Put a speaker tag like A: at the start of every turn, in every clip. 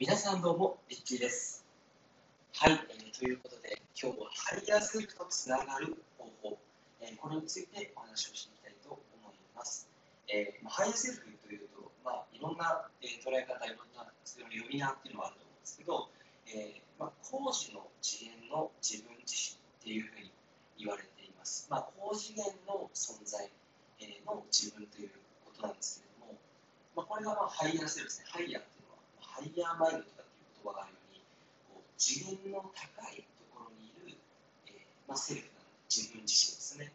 A: 皆さんどうも、リッキーです。はい、えーということで、今日はハイヤーセルフとつながる方法、えーこれについてお話をしていきたいと思います。えーまあハイヤーセルフというと、まあ、いろんな、えー捉え方、いろんなそれ呼び名っていうのがあると思うんですけど、えまあ、高次の次元の自分自身っていうふうに言われています。まあ、高次元の存在、えの自分ということなんですけれども、まあ、これがまあハイヤーセルフですね。ハイヤー、ハイヤーマインドとかっていう言葉があるように、こう次元の高いところにいる、えーまあ、セルフなので自分自身ですね。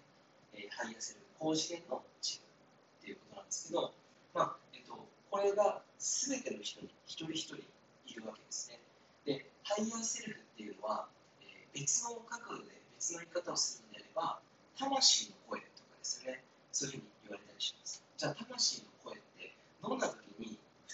A: えーハイヤーセルフ、高次元の自分っていうことなんですけど、まあえっと、これが全ての人に一人一人いるわけですね。で、ハイヤーセルフっていうのは、えー別の角度で別の言い方をするのであれば、魂の声とかですよね。そういうふうに言われたりします。じゃあ、魂の声ってどんな時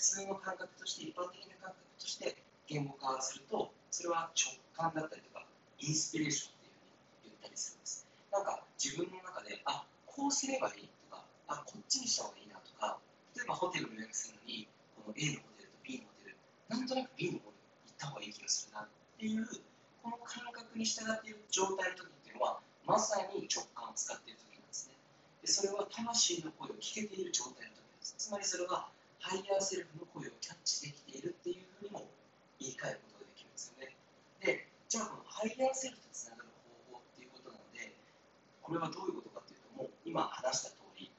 A: 普通の感覚として、一般的な感覚として言語化すると、それは直感だったりとか、インスピレーションっていうふうに言ったりするんです。なんか自分の中で、あこうすればいいとか、あこっちにした方がいいなとか、例えばホテルを予約するのに、この A のホテルと B のホテル、なんとなく B の方に行った方がいい気がするなっていう、この感覚に従っている状態の時っていうのは、まさに直感を使っている時なんですね。でそれは魂の声を聞けている状態の時です。つまりそれはハイヤーセルフの声をキャッチできているっていうふうにも言い換えることができるんですよね。で、じゃあこのハイヤーセルフとつながる方法っていうことなので、これはどういうことかっていうと、もう今話した通り、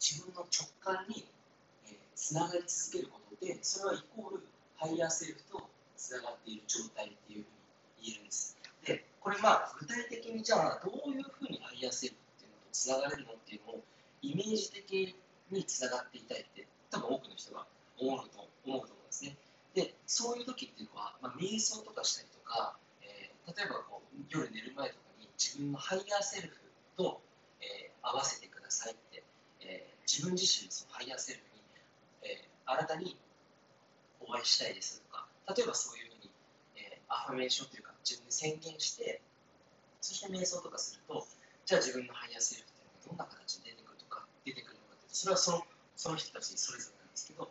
A: 自分の直感に、えーつながり続けることで、それはイコールハイヤーセルフとつながっている状態っていうふうに言えるんです。で、これまあ具体的にじゃあどういうふうにハイヤーセルフっていうのとつながれるのっていうのをイメージ的につながっていたい多分多くの人が思うと思うと思うんですね。で、そういう時っていうのは、まあ、瞑想とかしたりとか、えー例えばこう夜寝る前とかに自分のハイヤーセルフと、えー合わせてくださいって、えー自分自身のそのハイヤーセルフに、えあなたにお会いしたいですとか、例えばそういうふうに、えアファメーションというか自分で宣言して、そして瞑想とかすると、じゃあ自分のハイヤーセルフっていうのがどんな形で出てくるとか、出てくるのかって、それはそのその人たちそれぞれなんですけど、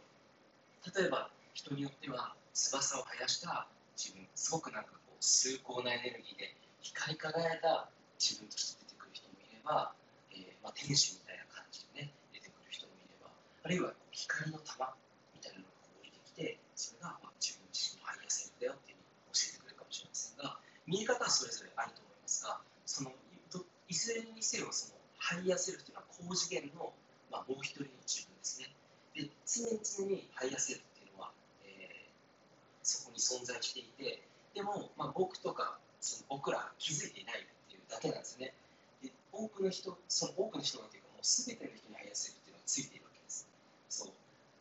A: 例えば人によっては翼を生やした自分、すごくなんかこう崇高なエネルギーで光り輝いた自分として出てくる人もいれば、えーまあ、天使みたいな感じでね、出てくる人もいれば、あるいは光の玉みたいなのが降りてきて、それがまあ自分自身のハイヤーセルフだよっていうのを教えてくれるかもしれませんが、見え方はそれぞれあると思いますが、そのいずれにせよそのハイヤーセルフというのは高次元の、まあ、もう一人の自分ですね。で常に常にハイヤーセルフっていうのは、えーそこに存在していて、でも、まあ、僕とかその僕らは気づいていないっていうだけなんですね。で多くの人、その多くの人がというか、もう全ての人にハイヤーセルフっていうのがついているわけです。そう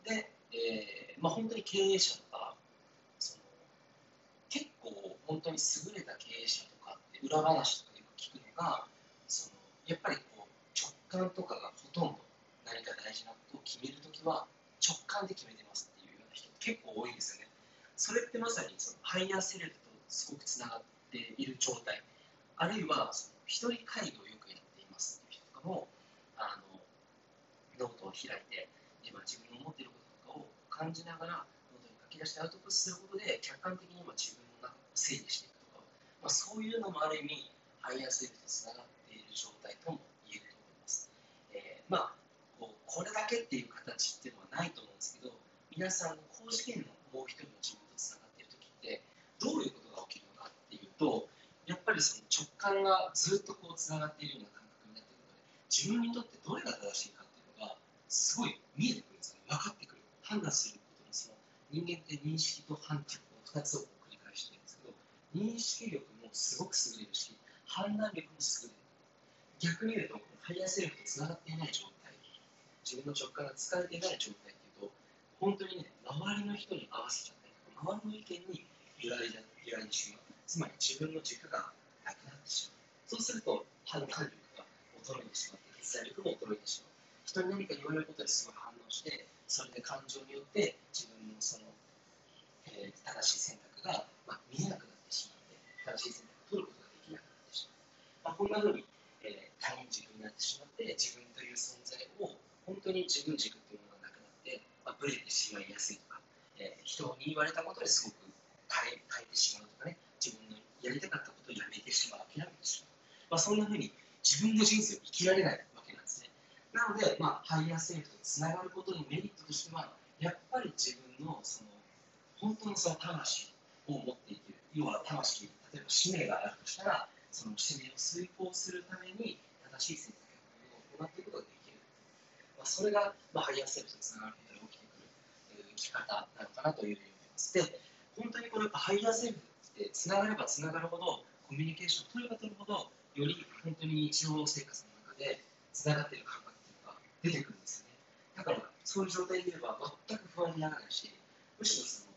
A: で、えーまあ、本当に経営者とか、その結構本当に優れた経営者とかって裏話とかよく聞くのが、そのやっぱりこう直感とかがほとんど何か大事なことを決めるときは直感で決めてますっていうような人結構多いんですよね。それってまさにそのハイヤーセルフとすごくつながっている状態、あるいはその一人会議をよくやっていますっていう人とかも、あのノートを開いて、でまあ、自分の思っていることとかを感じながらノートに書き出してアウトプットすることで客観的にま自分の中を整理していくとか、まあ、そういうのもある意味ハイヤーセルフとつながっている状態とも言えると思います。えーまあこうこれだけっていう形っていうのはないと思うんですけど皆さんの高次元のもう一人の自分とつながっている時ってどういうことが起きるのかっていうとやっぱりその直感がずっとこうつながっているような感覚になっているので自分にとってどれが正しいかっていうのがすごい見えてくるんですよね。分かってくる。判断することのその人間って認識と判断の2つを繰り返してるんですけど認識力もすごく優れるし判断力も優れる。逆に言うとハイヤーセルフとつながっていない状態。自分の直感が使えていない状態っていうと本当にね周りの人に合わせちゃったり周りの意見に揺らいじゃ揺らいでしまうつまり自分の軸がなくなってしまう。そうすると判断力が衰えてしまって決済力も衰えてしまう人に何か言われることにすごい反応してそれで感情によって自分のその、えー正しい選択が、まあ、見えなくなってしまって正しい選択を取ることができなくなってしまう、まあ、こんな風に、えー他人軸になってしまって自分に自分軸っていうものがなくなって、まあ、ブレてしまいやすいとか、えー人に言われたことですごく変え変えてしまうとかね、自分のやりたかったことをやめてしまう、諦めてしまう。まあ、そんなふうに自分の人生を生きられないわけなんですね。なので、まあ、ハイヤーセルフとつながることのメリットとしては、やっぱり自分のその本当のその魂を持っていける、要は魂、例えば使命があるとしたら、その使命を遂行するために正しい選択を行っていくことができる。あ、それが、まあ、ハイヤーセルフとつながることで起きてくる生き方なのかなというふうに思います。で、本当にこれハイヤーセルフってつながればつながるほど、コミュニケーションを取れば取るほど、より本当に日常生活の中でつながっている感覚っていうのが出てくるんですよね。だから、そういう状態で言えば全く不安にならないし、むしろその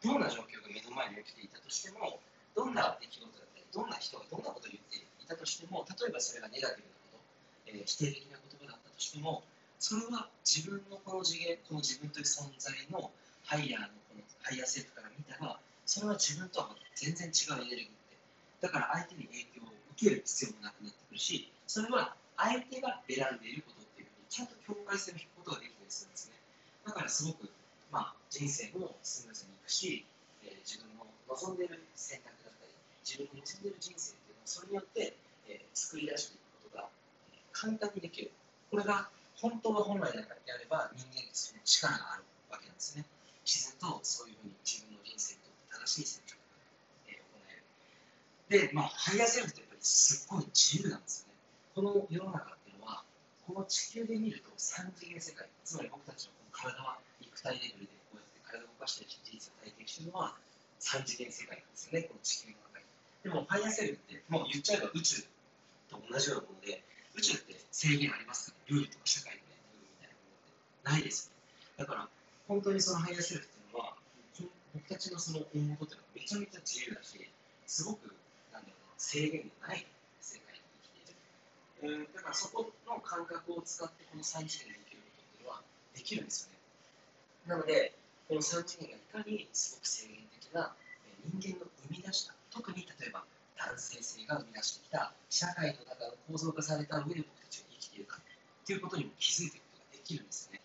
A: どんな状況が目の前に起きていたとしても、どんな出来事だったり、どんな人がどんなことを言っていたとしても、例えばそれがネガティブなこと、えー、否定的な言葉だったとしても、それは自分のこの次元、この自分という存在のハイヤーのこのハイヤーセルフから見たら、それは自分とは全然違うエネルギーで、だから相手に影響を受ける必要もなくなってくるし、それは相手が選んでいることっていうふうにちゃんと境界線を引くことができたりするんですね。だからすごく、まあ、人生もスムーズにいくし、えー、自分の望んでいる選択だったり、自分の望んでいる人生っていうのをそれによって、えー、作り出していくことが、えー、簡単にできる。これが本当は本来であれば人間にその力があるわけなんですね。自然とそういうふうに自分の人生と正しい選択が、行える。で、まあ、ハイヤーセルフってやっぱりすっごい自由なんですよね。この世の中っていうのは、この地球で見ると三次元世界、つまり僕たちのこの体は肉体レベルでこうやって体を動かして人生を体験してるのは三次元世界なんですよね、この地球の中に。でも、ハイヤーセルフって、もう言っちゃえば宇宙と同じようなもので、宇宙って制限ありますか、ルールとか社会の、ルールみたいなものってないですよね。だから、本当にそのハイヤーセルフっていうのは、僕たちのその大元っていうのはめちゃめちゃ自由だし、すごく、なんだろう、制限がない世界に生きている。えー、だからそこの感覚を使ってこの3次元で生きることっていうのはできるんですよね。なので、この3次元がいかにすごく制限的な人間の生み出した、特に例えば男性性が生み出してきた社会の中の構造化された上で僕たちが生きるかっていうことにも気づいていくことができるんですね。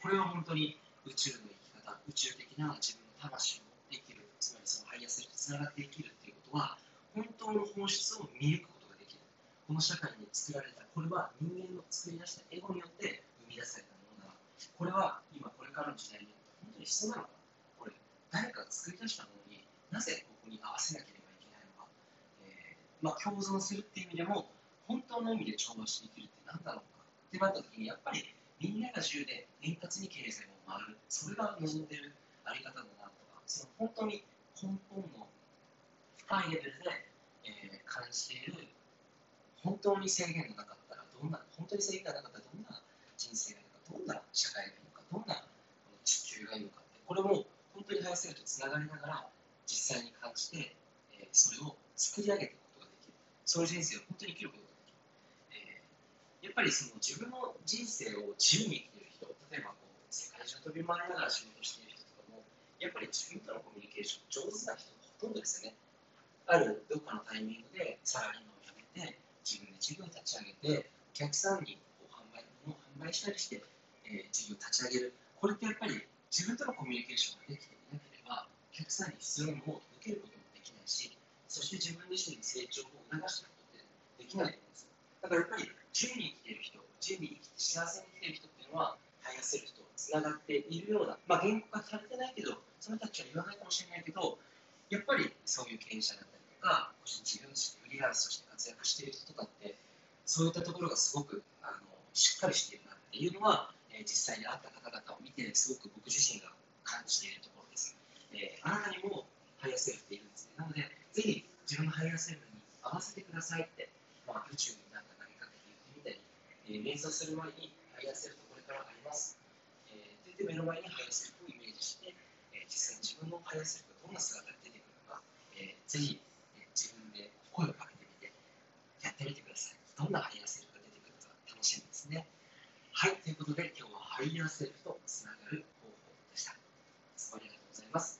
A: これは本当に宇宙の生き方、宇宙的な自分の魂を持って生きる、つまりそのハイヤーセルフとつながって生きるっていうことは、本当の本質を見抜くことができる。この社会に作られた、これは人間の作り出したエゴによって生み出されたものだ。これは今これからの時代に本当に必要なのかこれ、誰かが作り出したものになぜここに合わせなければいけないのか。えー、まあ、共存するっていう意味でも、本当の意味で調和して生きるって何だろうかってなった時に、やっぱりみんなが自由で円滑に経済も回る。それが望んでるあり方だなとか、その本当に根本の深いレベルで、えー、感じている、本当に制限がなかったら、どんな、本当に制限がなかったらどんな人生がいいのか、どんな社会がいいのか、どんな地球がいいのかって、これも本当にハイセルとつながりながら、実際に感じて、えー、それを作り上げていくことができる。そういう人生を本当に生きること。やっぱりその自分の人生を自由に生きている人、例えばこう世界中飛び回りながら仕事している人とかも、やっぱり自分とのコミュニケーション上手な人がほとんどですよね。あるどっかのタイミングでサラリーマンを辞めて、自分で事業を立ち上げて、お客さんにこう販売物を販売したりして、えー、事業を立ち上げる。これってやっぱり自分とのコミュニケーションができていなければ、お客さんに必要なものを届けることもできないし、そして自分自身に成長を促していくことってできないと思うんですよ。だからやっぱり自由に生きている人、自由に生きて幸せに生きている人っていうのは、ハイヤセルフとつながっているような、まあ、言語化されてないけど、その人たちは言わないかもしれないけど、やっぱりそういう経営者だったりとか、個人事業主フリーランスとして活躍している人とかって、そういったところがすごくあのしっかりしているなっていうのは、えー、実際に会った方々を見て、すごく僕自身が感じているところです。えー、あなたにもハイヤーセルフっているんですね。なので、ぜひ自分のハイヤーセルフに合わせてくださいって、まあ、宇宙にえー、連鎖する前にハイヤーセルフこれからあります。えー、で目の前にハイヤーセルフをイメージして、えー、実際に自分のハイヤーセルフがどんな姿で出てくるのか、えー、ぜひ、えー、自分で声をかけてみて、やってみてください。どんなハイヤーセルフが出てくるか楽しみですね。はい、ということで今日はハイヤーセルフとつながる方法でした。ありがとうございます。